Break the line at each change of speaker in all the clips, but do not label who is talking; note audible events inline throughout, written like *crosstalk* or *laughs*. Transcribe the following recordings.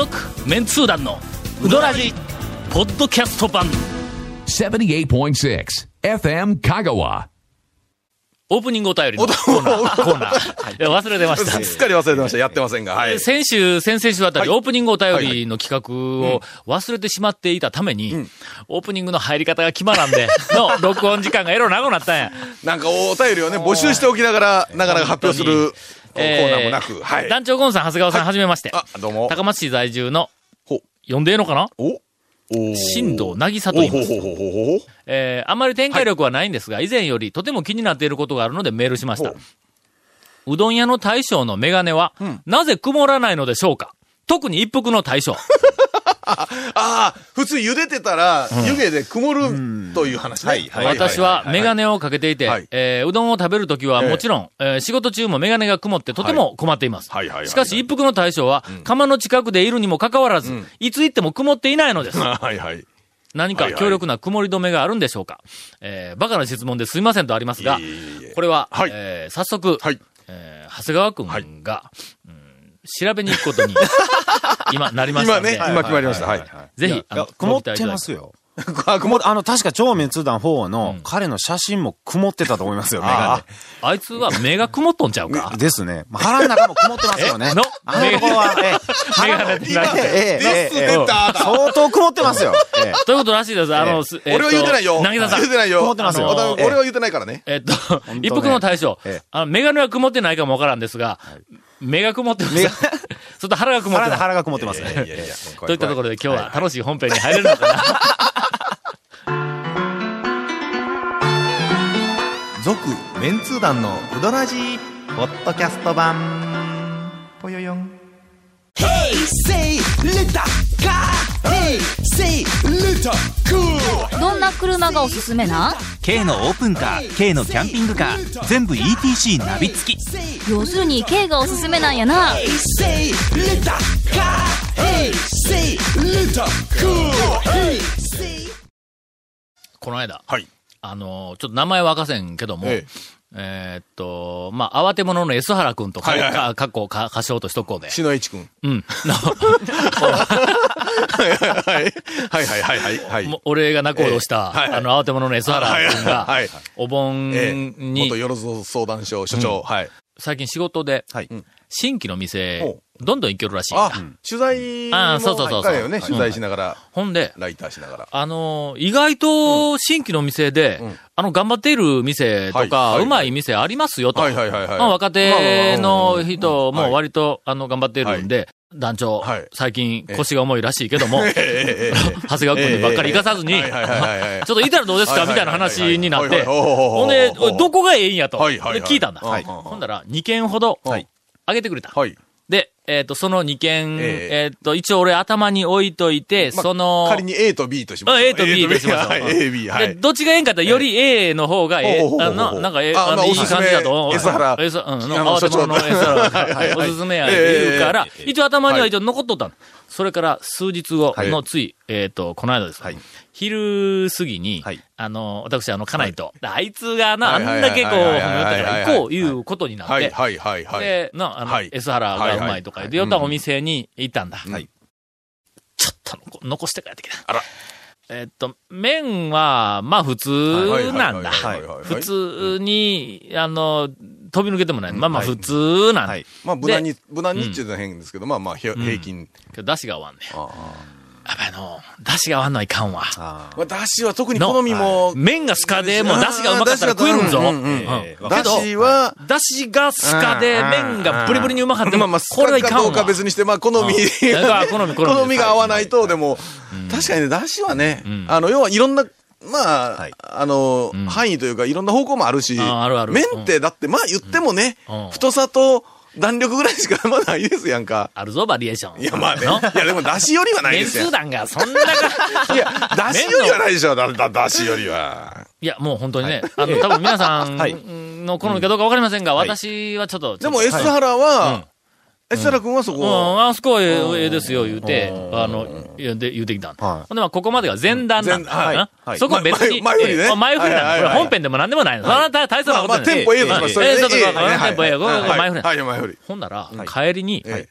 続、メンツー団の、ウドラジ、ポッドキャスト版。
78.6 FM Kagawa.
オープニングお便りのコーナー。コーナー。忘れてました。
すっかり忘れてました。やってませんが。はい。
先週、先々週あたり、
はい
オープニングお便りの企画を忘れてしまっていたために、オープニングの入り方が決まらんで、の *laughs* 録音時間がエロ長くなったんや。
なんかお便りをね、募集しておきながら、なかなか発表するコーナーもなく。はい。
団長ゴンさん、長谷川さん、はじめまして。
あ、どうも。
高松市在住の
ほう、
呼んでええのかな？
おお
新藤渚と言います。えーあんまり展開力はないんですが、以前よりとても気になっていることがあるのでメールしました
ほ。
うどん屋の大将のメガネは、なぜ曇らないのでしょうか？特に一服の大将。*laughs*
ああ、普通茹でてたら、湯気で曇るという話ね。はい
私はメガ
ネ。
ネをかけていて、
はい。
えーうどんを食べるときは
ええ。
もちろん、えー仕事中もメガネが曇ってとても困っています。
はいはいはいはい。
しかし一服の大将は、釜の近くでいるにもかかわらず、いつ行っても曇っていないのです。*laughs*
はいはい。
何か強力な曇り止めがあるんでしょうか、えーバカな質問ですいませんとありますが
いえいえいえ、
これは、
はい。
えー早速、
はい。
えー長谷川くんが、うん調べに行くことに、*laughs* 今、なりました
今ね、
ので、
今決まりました。はい。
ぜひ、
曇ってますよ。
あ、曇っ
あの、確か超滅弾4の彼の写真も曇ってたと思いますよ、メガ
あいつは目が曇っとんちゃうか
ネ。*laughs* ですね。まあ腹の中も曇ってますよね
え？の？
あのとは、ええ、*laughs*
目が出てない。
ええ、え相当曇ってますよ。ええ
ということらしいです。あの、
俺は言ってないよ。
渚さん
言っ。てないよ。
曇ってますよ
俺は言ってないからね。
えっと、一服の大将
ええ、
あの、メガネは曇ってないかもわからんですが、目が曇ってます。ちょっと腹が曇ってます。
腹が曇ってますね。
といったところで今日は楽しい本編に入れるのかな？*laughs*
続メンツー団のウドラジーポッドキャスト版ぽよよん
Say little car. Hey, say little cool.
どんな車がおすすめな
？K のオープンカー K のキャンピングカー全部 ETC ナビ付き
要するに K がおすすめなんやな.
この間、
はい。
あの、ちょっと名前は明かせんけども、え
え
ーっと、まあ、慌て者の S 原くんとか、
はいはいはい
か、かっこ、か、歌唱としとこうで。
篠市くん。
うん。の *laughs*
はいはいはいはいはいはい。
俺が仲人をした、
ええはいはい
あの、慌て者の S 原くんが、
はいはい
お盆
ええ
に、
元よろず相談所所長。はい。
最近仕事で、新規の店
ほ、
どんどん行けるらしい。んだ
あ、取材も
あーそうそうそう。
よね。取材しながら、
ほんで、
ライターしながら。
あのー意外と新規の店で、
うん。
あの、頑張っている店とか、
う
まい店ありますよと。
はいはいはい
若手の
まあ
人も
はい
割と、あの、頑張ってるんで、団長、
はい。
最近腰が重いらしいけども、*laughs* 長谷川君にばっかり行かさずに、ちょっといたらどうですか？みたいな話になって、ほんで、どこがええんやと、聞いたんだ。
はい
ほんだら、2件ほど、
はい。
あげてくれた。
はい。
で、えっ、と、その2件、
え
え。っ、と、一応俺頭に置いといて、
まあ
その、
仮に A と B としま
あ
す。
A と B でしましょう。
はい、A、B、は
で、
い。
どっちがええんかって、より A の方がええ。あの、なんかええ、
あ
あの、いい感じだと。
S 原
S うん、慌て者の
所
S
長
原
は。い *laughs* はい。はい。
おすすめや
ええ
言うから
え、
一応頭には一応残っとったの。それから数日後のつい、えっと、この間です。
はい。
昼過ぎに
はい、
あの、私、あの、家内と、あいつがな、あん
はいはい
だけこう、
はい
褒めたから行こういうことになって、
はいはいはいはい。
で、な、あの
は、い。
S 原がうまいとか言って、
はいはい
寄ったお店に行ったんだ。
はい
ちょっと残残して帰ってきた。
あら
えっと、麺は、まあ普通なんだ。普通に、あの、飛び抜けてもない。まあまあ普通なんだ。
はい
まあ、無難に、無難にって言うのは変ですけど、まあまあ、平均。
けど出汁が合わんねん。
あ
やっぱりあの、出汁が合わんのはいかんわ。
あ
まあ、だしは特に好みも、
麺がスカでもう出汁がうまかったら食えるんぞ。
うんうん。うん
うん。
ええ。
だしは、
出汁がスカで麺がブリブリにうまかったら、
まあまあ、
これはいかんわ。
かどうか別にして、まあ、好み、
好み好み。
好みが合わないと、でも、確かにね、だしはね、
ん。
あの、要はいろんな、まあ、
はい。
あの、
ん。
範囲というか、いろんな方向もあるし、
ああるある。
麺って、だって、まあ言ってもね、
うん。
太さと弾力ぐらいしか *laughs* まだないですやんか。
あるぞ、バリエーション。
いや、まあね。い
の
や、でも、だしよりはない
年
ですよ
数。団がそんなか、
いや、だしよりはないでしょ、だ、だ、だしよりは。
いや、もう本当にね、あの、多分皆さ *laughs*
はい
んの好みかどうかわかりませんが、私はちょっと。
でも、S 原は、S 原君はそ
うん、
こ、
あそこはええええですよ、言うて、あの、言うて言うてきたんだ。
はい。
ほんで、まあ、ここまでが前段なんだ。
前はい。
な
はい。
そこは別に、
前前振りね。
ええ前振りなんだ。これ本編でも何でもないの。そんな大大層なことない。
まあまあ、テンポ
ええそうそう
A
そう。テンポれ
はい
前振り。
はい、前振り。
ほんなら、帰りに、
はい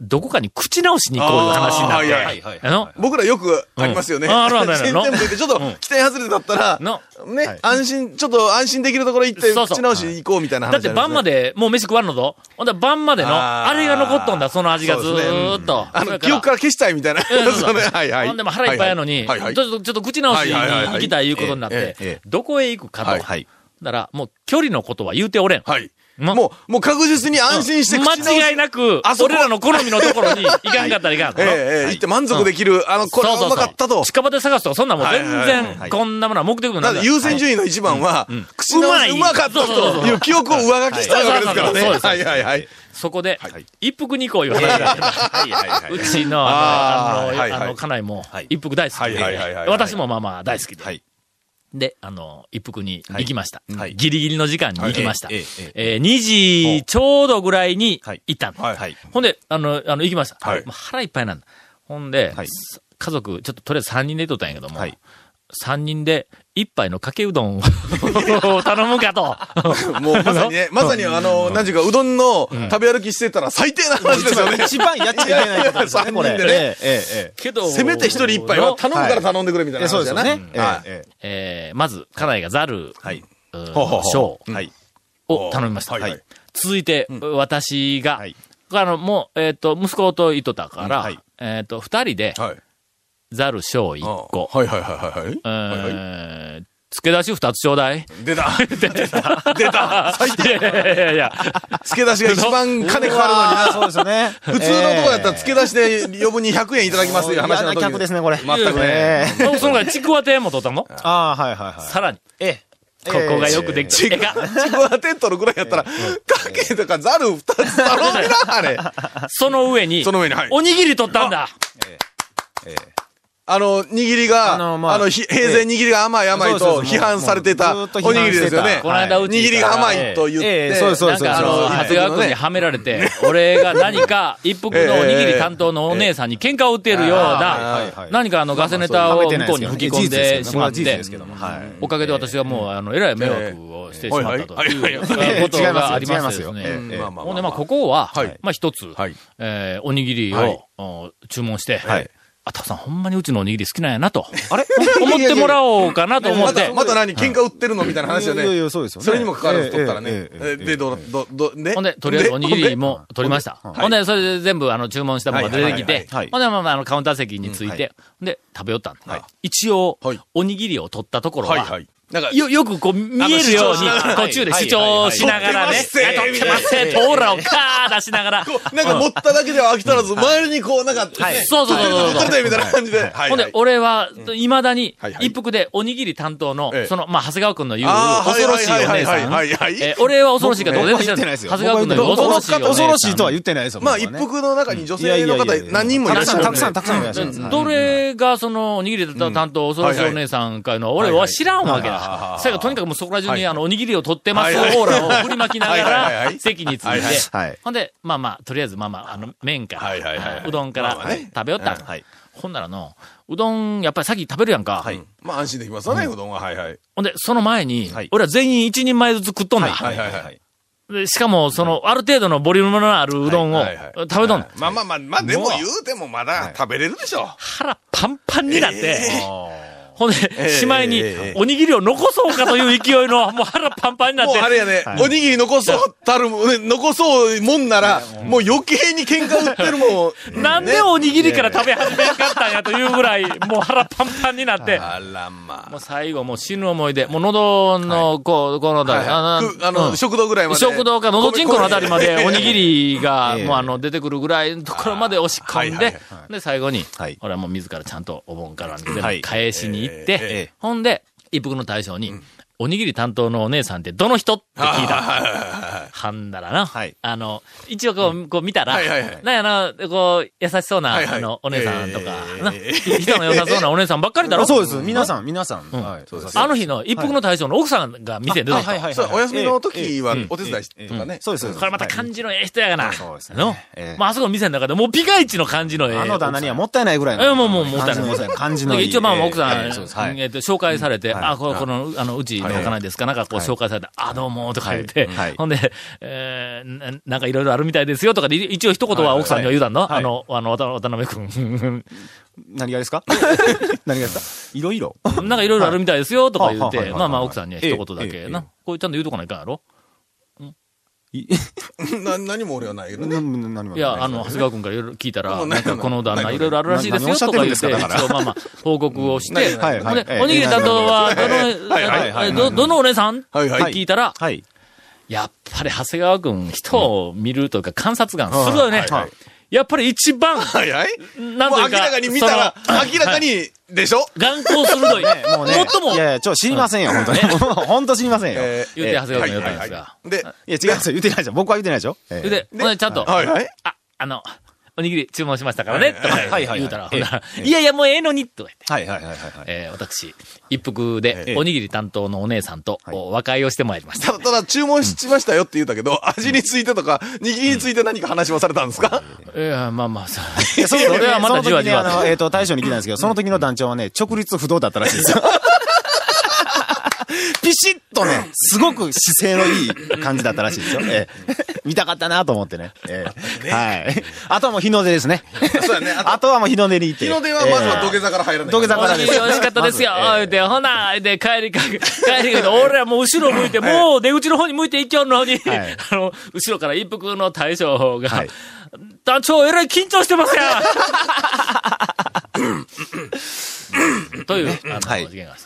どこかに口直しに行こういう話になって、
はい
はい
あの
僕らよくありますよね。
うんあるあるある *laughs*
新店舗行って、ちょっと期待外れだったら、
の
ね、安心、ちょっと安心できるところ行って、口直し行こうみたいな話
だって晩ま
で。
でもう飯食わんのぞ。ほんで晩までの、
あ
れが残っとんだ、その味がず
そうですね
ーっと。
あの、記憶から消したいみたいな。
うんそう *laughs*
それはいはい。
ほんでも腹いっぱいやのに、
はいはい
ちょっと、ちょっと口直しに
はいはいはいはい
行きたいいうことになってどこへ行くかと。
はい
はい。
だから、もう距離のことは言うておれん。
はい。
も
もう、もう確実に安心して口直し。
間違いなく
あ、そこ。
俺らの好みのところに *laughs* 行かんかったらいかん。
ええ、ええ、行って満足できる、あの、これはうまかったと。
近場で探すとか、そんなもん全然、
はい
こんなものは目的もな
ない優先順位の一番は、口直し
うまい。
うまかったという記憶を上書きしたわけですからね。はい。はいはい。
そこで
はい、
一服二個いう話があってうちの、あの、あの、家内も
はい、
一服大好きで、
い
私もまあまあ大好きで。
はい。
で、あの、一服に行きました。
はい
ギリギリの時間に行きました。
はいえええ
えー2時ちょうどぐらいに
はい
行ったの。
はい
はい。
ほんで、あの、あの、行きました。
はい
腹いっぱいなんだ。ほんで、
はい
す家族、ちょっととりあえず3人でとったんやけども、
はい
3人で一杯のかけうどんを *laughs* 頼むかと。*laughs*
もうまさにね、*laughs* まさにあの、何ていうか、うどんの食べ歩きしてたら最低な話ですよね。
一番やっちゃいけないことですよね、これ。
でね
ええええ
けど、
せめて一人一杯は頼むから頼んでくれみたい
ええ。
な話だね
そうですよね。。え
ーまず、家内がザル、
はい。
うん
ほうほうほう
小
えはい。
を頼みました。
はいはい
続いて、私が、
はい
あの、もう、えっ、と、息子と言っとったから、えっ、と、二人で、
はい。
ザル小一個、
はいはいはいはいはい。
え
はいはい
ー、付け出し二つちょうだい？
出た *laughs* 出た出た最低
いやいやいやいや、
付け出しが一番金かかるのにな。
そうですよね。
普通のとこやったら付け出しで余分に100円いただきますという話
嫌な客ですね、これ。
全くね。
ええ
そのぐらいちくわ亭も取ったの？
ああ、はいはいはい。
さらに、
ええ。
ここがよくできて、
ちくわ、ちくわテントのぐらいやったら、かけとかザル二つ頼みな、あれ。
その上に、
その上に、はい。
おにぎり取ったんだ。
あの、握りが、あ
あのまあ
の、ひ平然握りが甘い甘い
そうそうそう。
と批判されてたおにぎりですよね。
この間うち
握りが甘いと言っ
ええ。
て。
そうそうです
なんかあの、
そう
長谷川君にはめられて、俺が何か一服の *laughs* おにぎり担当のお姉さんに喧嘩を売っているよう
はい
な
は、い。
何かあのガセネタを向こうに吹き込んでしまって。おかげで私はもう、あの、えらい迷惑をしてしまったとい。うことがありましてね。
ええ。まあまあ
ほんで、まあ、ここは
はい、
まあ、一つ
はい、
えーおにぎり
はい。
をお注文して
はい、
あたくさんほんまにうちのおにぎり好きなんやなと。*laughs* あれ？*laughs* 思ってもらおうかなと思って
また、。また何？喧嘩売ってるの？みたいな話よ
いやい
ね。
やそうですよね
それにもかかわらず取ったらね。で、どう、ど、ど、で。
ほんで、とりあえずおにぎりも取りました。
ほんで
それで全部あの注文したものが出てきてほんで、まあまあ、あの、カウンター席について、で、食べよったんだ。一応
はい、
おにぎりを取ったところは。
なんか、
よ、よくこう見えるように
あの主張しながら、
途中で主張しながらね、
はい。はい。はい。
取ってますせ、トーラをカー出しながら、
なんか持っただけでは飽き足らず、周りにこう、なんか、ね
そうそうそうそう。
みたいな感じで。はい。
ほんで、俺は、未だに一服でおにぎり担当の
ええ、
その、まあ、長谷川くんの言う、恐ろしいお姉さん。
はいはいはいはい。はい
えー俺は恐ろしいかどうでも
僕は言ってないですよ。
長谷川くんの言う恐ろしい。
恐ろしいとは言ってないですよ。
まあ、一服の中に女性の方何人もいらっしゃる
たくさん、たくさん、たくさんいらっしゃる。
どれがそのおにぎり担当恐ろしいお姉さんかいうのは俺は知らんわけだ。
は *laughs* い
最後とにかくもうそこら中
はい
にあのおにぎりを取ってますオ
はいはい
ーラを振りまきなが
はいはいはいはい
ら席につい
はいはい
て。
はい。
ほんで、まあまあ、とりあえずまあまあ、あの、麺か
はいはいはいはい
ら、うどんから食べよった。ほんならの、うどんやっぱり先食べるやんか。
まあ、安心できますよね、うどんは。はいはい。
ほんで、その前に
はい、
俺は全員一人前ずつ食っとんだ。
はいはいはい。
でしかも、その、ある程度のボリュームのあるうどんを
はいはいはい
食べとんだ。
まあまあまあ、まあ、でも言うてもまだ食べれるでしょ。
腹パンパンになって、ほんで、
え
しまいに
ええ、
おにぎりを残そうかという勢いの、もう腹パンパンになって、
もうあれやね、おにぎり残そうたる残そうもんなら、もう。余計に喧嘩売ってるもん。*laughs*
なんでおにぎりから食べ始めんかったんやというぐらい、もう腹パンパンになって、
あらま
もう最後もう死ぬ思い出、もう喉の、こう、このあたり、
あ。
あの
食堂ぐらいまで。
食堂か喉チンコのあたりまでおにぎ
り。
りが、*laughs*
ええ。
もうあの、出てくるぐらいのところまで押し込ん
はいはい
で、で、最後に
はい、
俺はもう自らちゃんとお盆から全部
はい。
返しに行っ
え
て
え、
ほんで、一服の大将に、おにぎり担当のお姉さんってどの人？って聞いた。はんだらな。
はい
あの、一応こう、こう見たら、
はいはいはい
なんやな、こう、優しそうな、
はいはい
あの、お姉さんとか、
ええ
な人の良さそうなお姉さんばっかりだろ？
あそうです。皆さん、皆さん。はい。そうです
あの日の一服の大将の奥さんが店に出てきた。
はい
そう、お休みの時は
ええ
お手伝いとかね。
そうです。そうです
これまた感じのええ人やがな。
そうですね
の
ええ
まあ、あそこの店の中でもうピカイチの感じのええ。
あの旦那にはもったいないぐらいの。
えもうもうもったいない
感じの。
一応まあまあ奥さん、
え
と、紹介されて、
はい
あ、この、この、あの、うち、の家内ですか？なんかこう紹介されて、あ、どうも、とか言って、*laughs* ほんで、えーななんかいろいろあるみたいですよ、とかで、一応一言は奥さんには言うたんの、
はい。
あの、あの、渡渡辺君。
何がですか？何がですか？いろいろ。
なんかいろいろあるみたいですよ、とか言って、まあまあ奥さんには一言だけな。これちゃんと言うとかないかんやろ？*laughs*
な、何も俺はないけどね。
何も
い。や、あの、長谷川君からいろいろ聞いたら、
な
んかこの旦那
ない
い。ろいろあるらしいですよ、とか言って、一応まあまあ、報告をして、
はい
ほんで
はい
おにぎり担当は、どの、
はいはい
はい。
えど、どのお姉さん？
はいはい。
って聞いたら、
はい。
やっぱり長谷川君、人を見るというか観察眼、鋭いね。やっぱり一番、
はい？はい。
なん
もう明らかに見たら、明らかに、でしょ？
眼光鋭い。
もうね。
最も
い、やいや、ちょ、知りませんよ、本当に。*laughs* 本当知りませんよ。
えー
言うて長谷川君言ったんですが。
で、
いや、違うんですよ。言ってないですよ。僕は言ってないでしょ。ええ
言うて、ほんでちゃんと、
はいはい。
あ、あの、おにぎり注文しましたからね、とか
はいはい
言うたら、いやいや、もうええのに、とか言って。
はいはいはいはいはい。
えー私、一服で
え、え。
おにぎり担当のお姉さんと、お和解をしてまいりました。
ただ、注文しましたよって言ったけど、味についてとか、握りについて何か話はされたんですか？
いや、まあまあ、
そ
それはまたじわじわ。
えっと、大将に聞いたんですけど、その時の団長はね、直立不動だったらしいですよ。ピシッとね、すごく姿勢のいい感じだったらしいですよ。*laughs* ええ見たかったなと思ってね。ええはい。あとはもう日の出ですね。
そうやね。あと
はもう日の出に行って。
日の出はまずは土下座から入らない。
土下座からです
美味しかったですよ、
まず
言うて、ほな、で、帰りかけ、帰りか俺らもう後ろ向いて、もう出口の方に向いて行きよんのに、
はい
あの、後ろから一服の大将が、
はい
団長、えらい緊張してますやん *laughs* という、あの、
はい
事件が。こ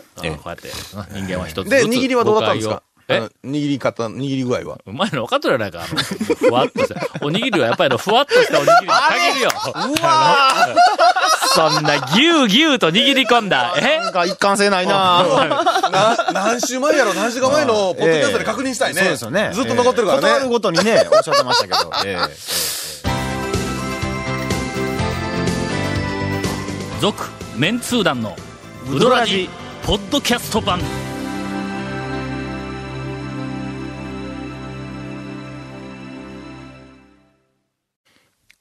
うやって、人間は一つずつ
で、握りはどうだったんですか？
誤解を
あの握り方、握り具合は？
うまいの分かっとるやないか、あの、ふわっとした。おにぎりはやっぱりのふわっとしたおにぎりに限るよ。*laughs* あのそんなぎゅうぎゅうと握り込んだ。え？
なんか一貫性ないな *laughs*
な、何週前やろ？何週間前のポッドキャストで確認したいね。
そうですよね。
ずっと残ってるからね。
ええ断るごとにね、おっしゃってましたけど。*laughs* え
続、メンツー団の、ウドラジ、ポッドキャスト版。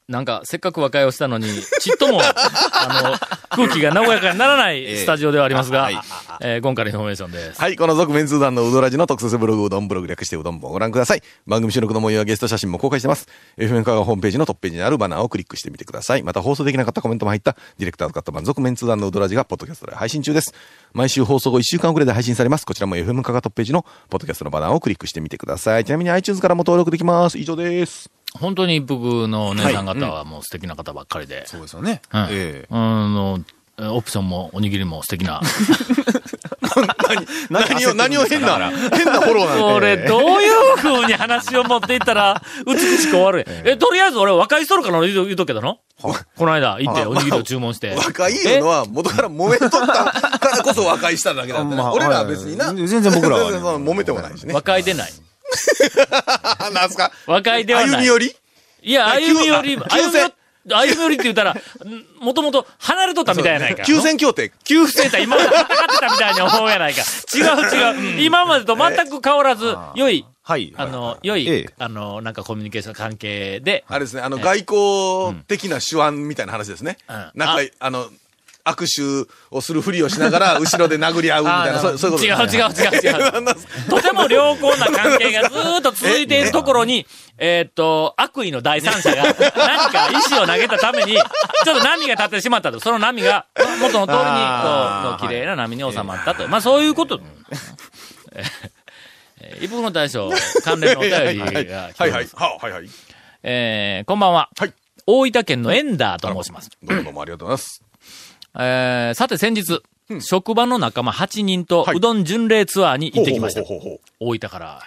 なんか、せっかく和解をしたのに、ちっとも、*laughs* あの、空気が和やかにならないスタジオではありますが、えー今回のインフォメーションです。
はい、この続メンツー団のうどらじの特設ブログ、うどんブログ略してうどん部をご覧ください。番組収録の模様やゲスト写真も公開してます。FM 香川ホームページのトップページにあるバナーをクリックしてみてください。また放送できなかったコメントも入った、ディレクターズカット版続メンツー団のうどらじがポッドキャストで配信中です。毎週放送後1週間遅れで配信されます。こちらも FM 香川トップページのポッドキャストのバナーをクリックしてみてください。ちなみに iTunes からも登録できます。以上です。
本当に一服のお姉さん方はもう素敵な方ばっかりで。
そうですよね。
うん
ええ
あの、オプションもおにぎりも素敵な。
何を、*laughs* 何を変な、変なフォローなん
これ、どういう風に話を持っていったら、美しく終わる。え、とりあえず俺和解しとるから言うと言うとくけどの？この間行っておにぎりを注文して。
和解いうのは元から揉めとったからこそ和解しただけなんでね。
まあ
俺らは別にな。
はい全然僕らは *laughs*
揉めてもないしね
和。解でない。*laughs*
なんすか？
和解ではない。
歩み寄り？
いや、歩み寄り、
あ
歩み寄り、歩み寄りって言ったら、もともと離れとったみたいやないか。
休戦協定。
給付センター今まで戦ってたみたいに思うやないか。違う違う。今までと全く変わらず、良い、
はい。
あの、良い、
ええ
あの、なんかコミュニケーション関係で、
あれですね、あの、外交的な手腕みたいな話ですね。
うん
なんか、あの、握手をするふりをしながら、*laughs* 後ろで殴り合うみたいな、そうそういうこと
違う違う違う違う。*laughs* とても良好な関係がずーっと続いているところに、えーっと、悪意の第三者が何か石を投げたために、ちょっと波が立ってしまったと。その波が元の通りに、こ
あー
う、綺麗な波に収まったと。まあそういうこと。えー一服の大将、関連のお便りが来ます。
はいはい。ははいはい。
えーこんばんは。
はい
大分県のエンダーと申します。
どうもどうもありがとうございます。
えーさて先日、職場の仲間8人と
はいう
どん巡礼ツアーに行ってきました。大分から。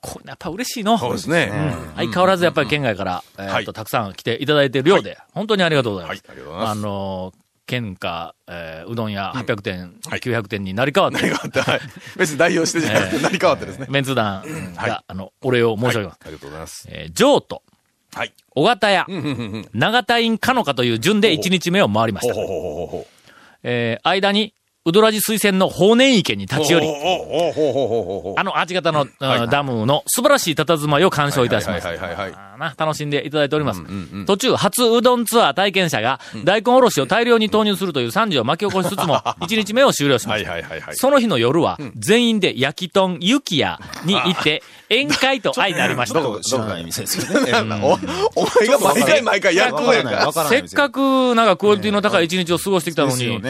これやっぱ嬉しいの。
そうですね。
相変わらずやっぱり県外から、えーっと、
はい
たくさん来ていただいているようで、本当にありがとうございます。
はいありがとうございます
あのー、県下、えーうどん屋800店、900店になり変わって、
何があって、はい。別に代表してじゃなくて、*laughs* 何変わってですね。
メンツ団が、あの、お礼を申し上げます。
ありがとうございます。
えー譲渡、
はい。
小型屋。長田院かのかという順で1日目を回りました。えー間に、うどらじ水仙の法然池に立ち寄り、あのアーチ型の、うんダムの素晴らしい佇まいを鑑賞いたしました。楽しんでいただいております。途中、初うどんツアー体験者が、大根おろしを大量に投入するという惨事を巻き起こしつつも、*laughs* 1日目を終了しま
はい
した。
はいはいはい。
その日の夜は、全員で焼き豚ゆきやに行って、宴会と相なりました。
どこ知らない店ですけどね。*laughs*
おお前が毎回毎回やることやから。
わか
せっかく、なんかクオリティの高い一日を過ごしてきたのに、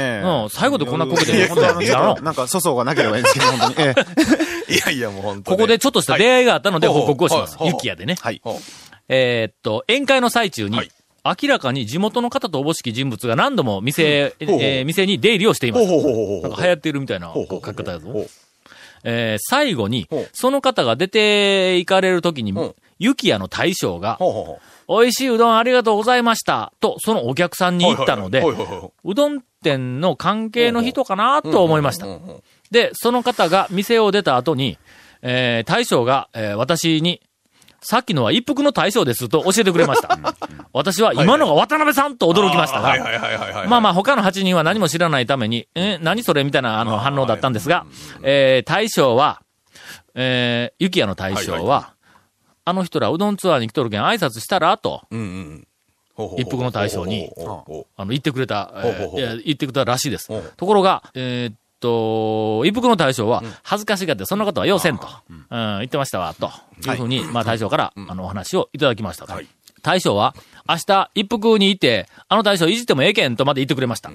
最後でこんなこけて、
いや
本当に
なんか粗相がなければいいんですけど、本当に。ええ
いやいやもう本当に
ここでちょっとした出会いがあったので
はい
報告をします。ゆきやでね。
はい。
えーっと、宴会の最中に、
はい。
明らかに地元の方とおぼしき人物が何度も店、えー店に出入りをしています。
ほうほうほうほう
なんか流行っているみたいな書き方やぞ。えー最後にその方が出て行かれる時に
ほう、
ゆきやの大将が、
ほうほうほう
美味しいうどんありがとうございました、と、そのお客さんに言ったので
う
どん店の関係の人かなと思いました。で、その方が店を出た後に、えー大将が、えー私に、さっきのは一服の大将ですと教えてくれました。私は今のが渡辺さんと驚きましたが。まあまあ他の8人は何も知らないために、えー何それみたいなあの反応だったんですが、えー大将は、えー、ゆきやの大将
はい
は、あの人らうどんツアーに来とるけん挨拶したらと、一服の大将に。あの、言ってくれた、言ってくれたらしいです。ところが、えーっと、一服の大将は、恥ずかしがって、そんなことは要せんと、うん、言ってましたわ、と。い。うふうに、まあ大将から、あの、お話をいただきましたと。
はい。
大将は、明日、一服に行って、あの大将いじってもええけんとまで言ってくれました。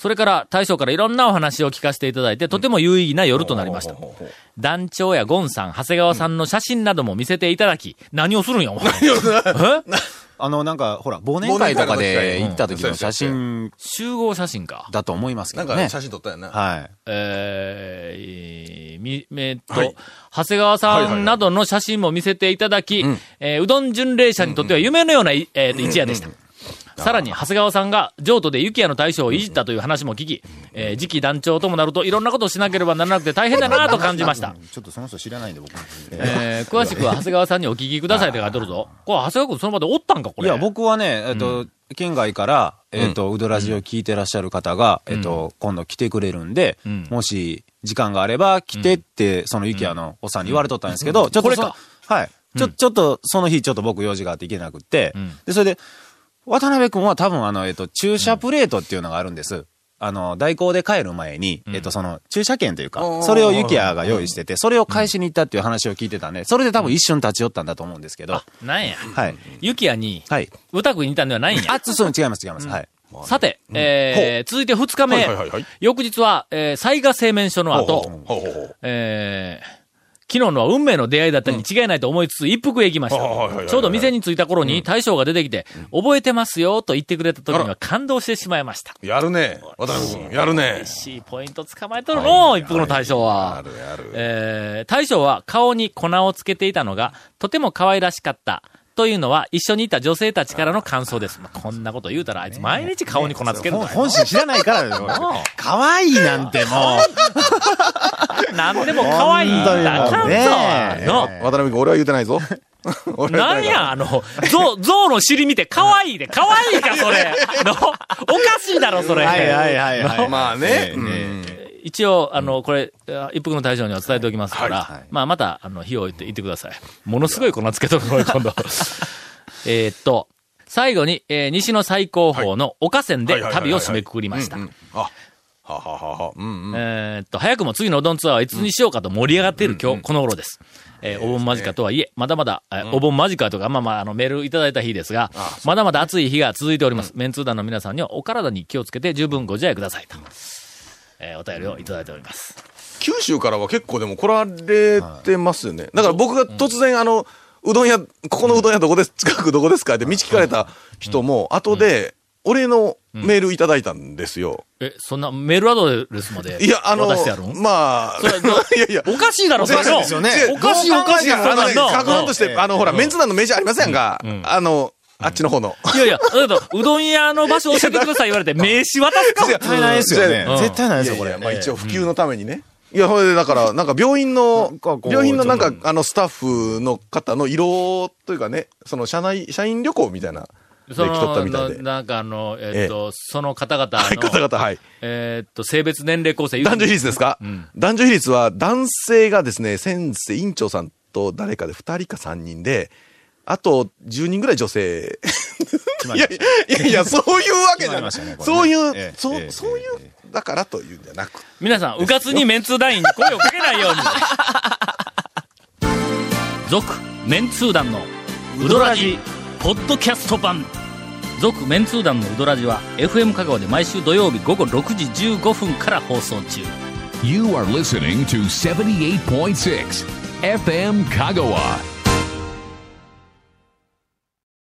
それから、大将からいろんなお話を聞かせていただいて、とても有意義な夜となりました。団長やゴンさん、長谷川さんの写真なども見せていただき、何をするんや、お前。*laughs* え？*laughs*
あの、なんか、ほら、忘年会とかで行った時の写真
集合写真か。
だと思いますけどね。
なんか写真撮ったよな。
はい。
えー、み、えっと、
はい
長谷川さんなどの写真も見せていただき、えーうどん巡礼者にとっては夢のような、いえーと一夜でした。さらに、長谷川さんが譲渡で雪屋の大将をいじったという話も聞き、えー次期団長ともなるといろんなことをしなければならなくて大変だなと感じました。
ちょっとその人知らないんで、僕。
えー詳しくは長谷川さんにお聞きくださいって書いてあるぞ。これ、長谷川君その場でおったんか、これ。
いや、僕はね、えっと、県外から、えっと、うどらじを聞いてらっしゃる方が、えっと、今度来てくれるんで
ん、
もし、時間があれば来てって、その雪屋のおっさんに言われとったんですけど、ちょっ
ことれか。
そ、はい。ちょ、ちょっと、その日、ちょっと僕用事があって行けなくって
ん、
で、それで、渡辺君は多分、あの、えっと、駐車プレートっていうのがあるんです。あの、代行で帰る前に、えっと、その、駐車券というか、それを雪屋が用意してて、それを返しに行ったっていう話を聞いてたんで、それで多分一瞬立ち寄ったんだと思うんですけど、
なんや。
はい。
雪屋に、
はい。
歌食いにいたんではないんや？
あ、そう、違います、違います。はい。
さて、えー続いて2日目、
はいはいはいはい
翌日は、えー、災害製麺所の後、
ほうほうほうほう
えー昨日のは運命の出会いだったに違いないと思いつつ、一服へ行きました。ちょうど店に着いた頃に大将が出てきて、覚えてますよと言ってくれた時には感動してしまいました。
やるね。渡辺君、やるね。
C ポイント捕まえとるの、一服の大将は。
やるやる。
えー大将は顔に粉をつけていたのが、とても可愛らしかった。というのは、一緒にいた女性たちからの感想です。まあこんなこと言うたら、あいつ毎日顔に粉つけるんだよ。
本心知らないからだよ。可愛いなんてもう。*laughs*
なんでも可愛いんだ。あかんぞ
ねえ
の
渡辺君、俺は言うてないぞ。俺は言うてないぞ
なんや、あの、ゾウ、ゾウの尻見て可愛いで、可愛いか、それ。のおかしいだろ、それ。
はいはいはいはい。
まあね。
一応、あの、これ、あ一服の大将には伝えておきますから、
はいはい
まあ、また、あの、火を置いて言ってください。ものすごい粉つけとるのよ、今度。*laughs* えーっと、最後に、えー西の最高峰の岡線で旅を締めくくりました
はははは。うんうん。
えーっと、早くも次のうどんツアーはいつにしようかと盛り上がっている今日、この頃です。えーお盆間近とはいえ、まだまだ、えーお盆間近とか、まあまあ、あの、メールいただいた日ですが、まだまだ暑い日が続いております。メンツー団の皆さんにはお体に気をつけて十分ご自愛くださいと。えーお便りをいただいております。
九州からは結構でも来られてますよね。だから僕が突然あの、うどん屋、ここのうどん屋どこです、近くどこですかって道聞かれた人も、後で、俺のメールいただいたんですよ。
え、そんなメールアドレスまで
いや、あのまあ、*laughs* いやいや、
おかしいだろ、それの。*laughs*
ですよね。
おかしいおかしい、そ
の。格論として、あの、ほら、メンツ団のメジャーありませんが、あの、あっちの方の。
いやいや、うどん屋の場所教えてください言われて、名刺渡すか？
絶対ないですよね
うん。
絶対ないですよ、これ。
まあ一応普及のためにね。いや、ほれで、だから、なんか病院の病院のなんかあの、スタッフの方の色というかね、その、社内、社員旅行みたいな。
そ
来とったみたい
の、
で。
なんかあの、えっと、その方々
はい、方
の、
々、はい。
えっと、性別年齢構成。
男女比率ですか、
ん
男女比率は男性がですね、先生、院長さんと誰かで2人か3人で、あと10人ぐらい女性。いやいやそういうわけじゃない。そういう、
ええ
そう、
ええ
そういう、だからというんじゃなく。
皆さん、うかつにメンツー団員に声をかけないように。続、メンツー団のウドラジ、ポッドキャスト版。続、メンツー団のウドラジは、FM 香川で毎週土曜日午後6時15分から放送中。
You are listening to 78.6 FM Kagawa.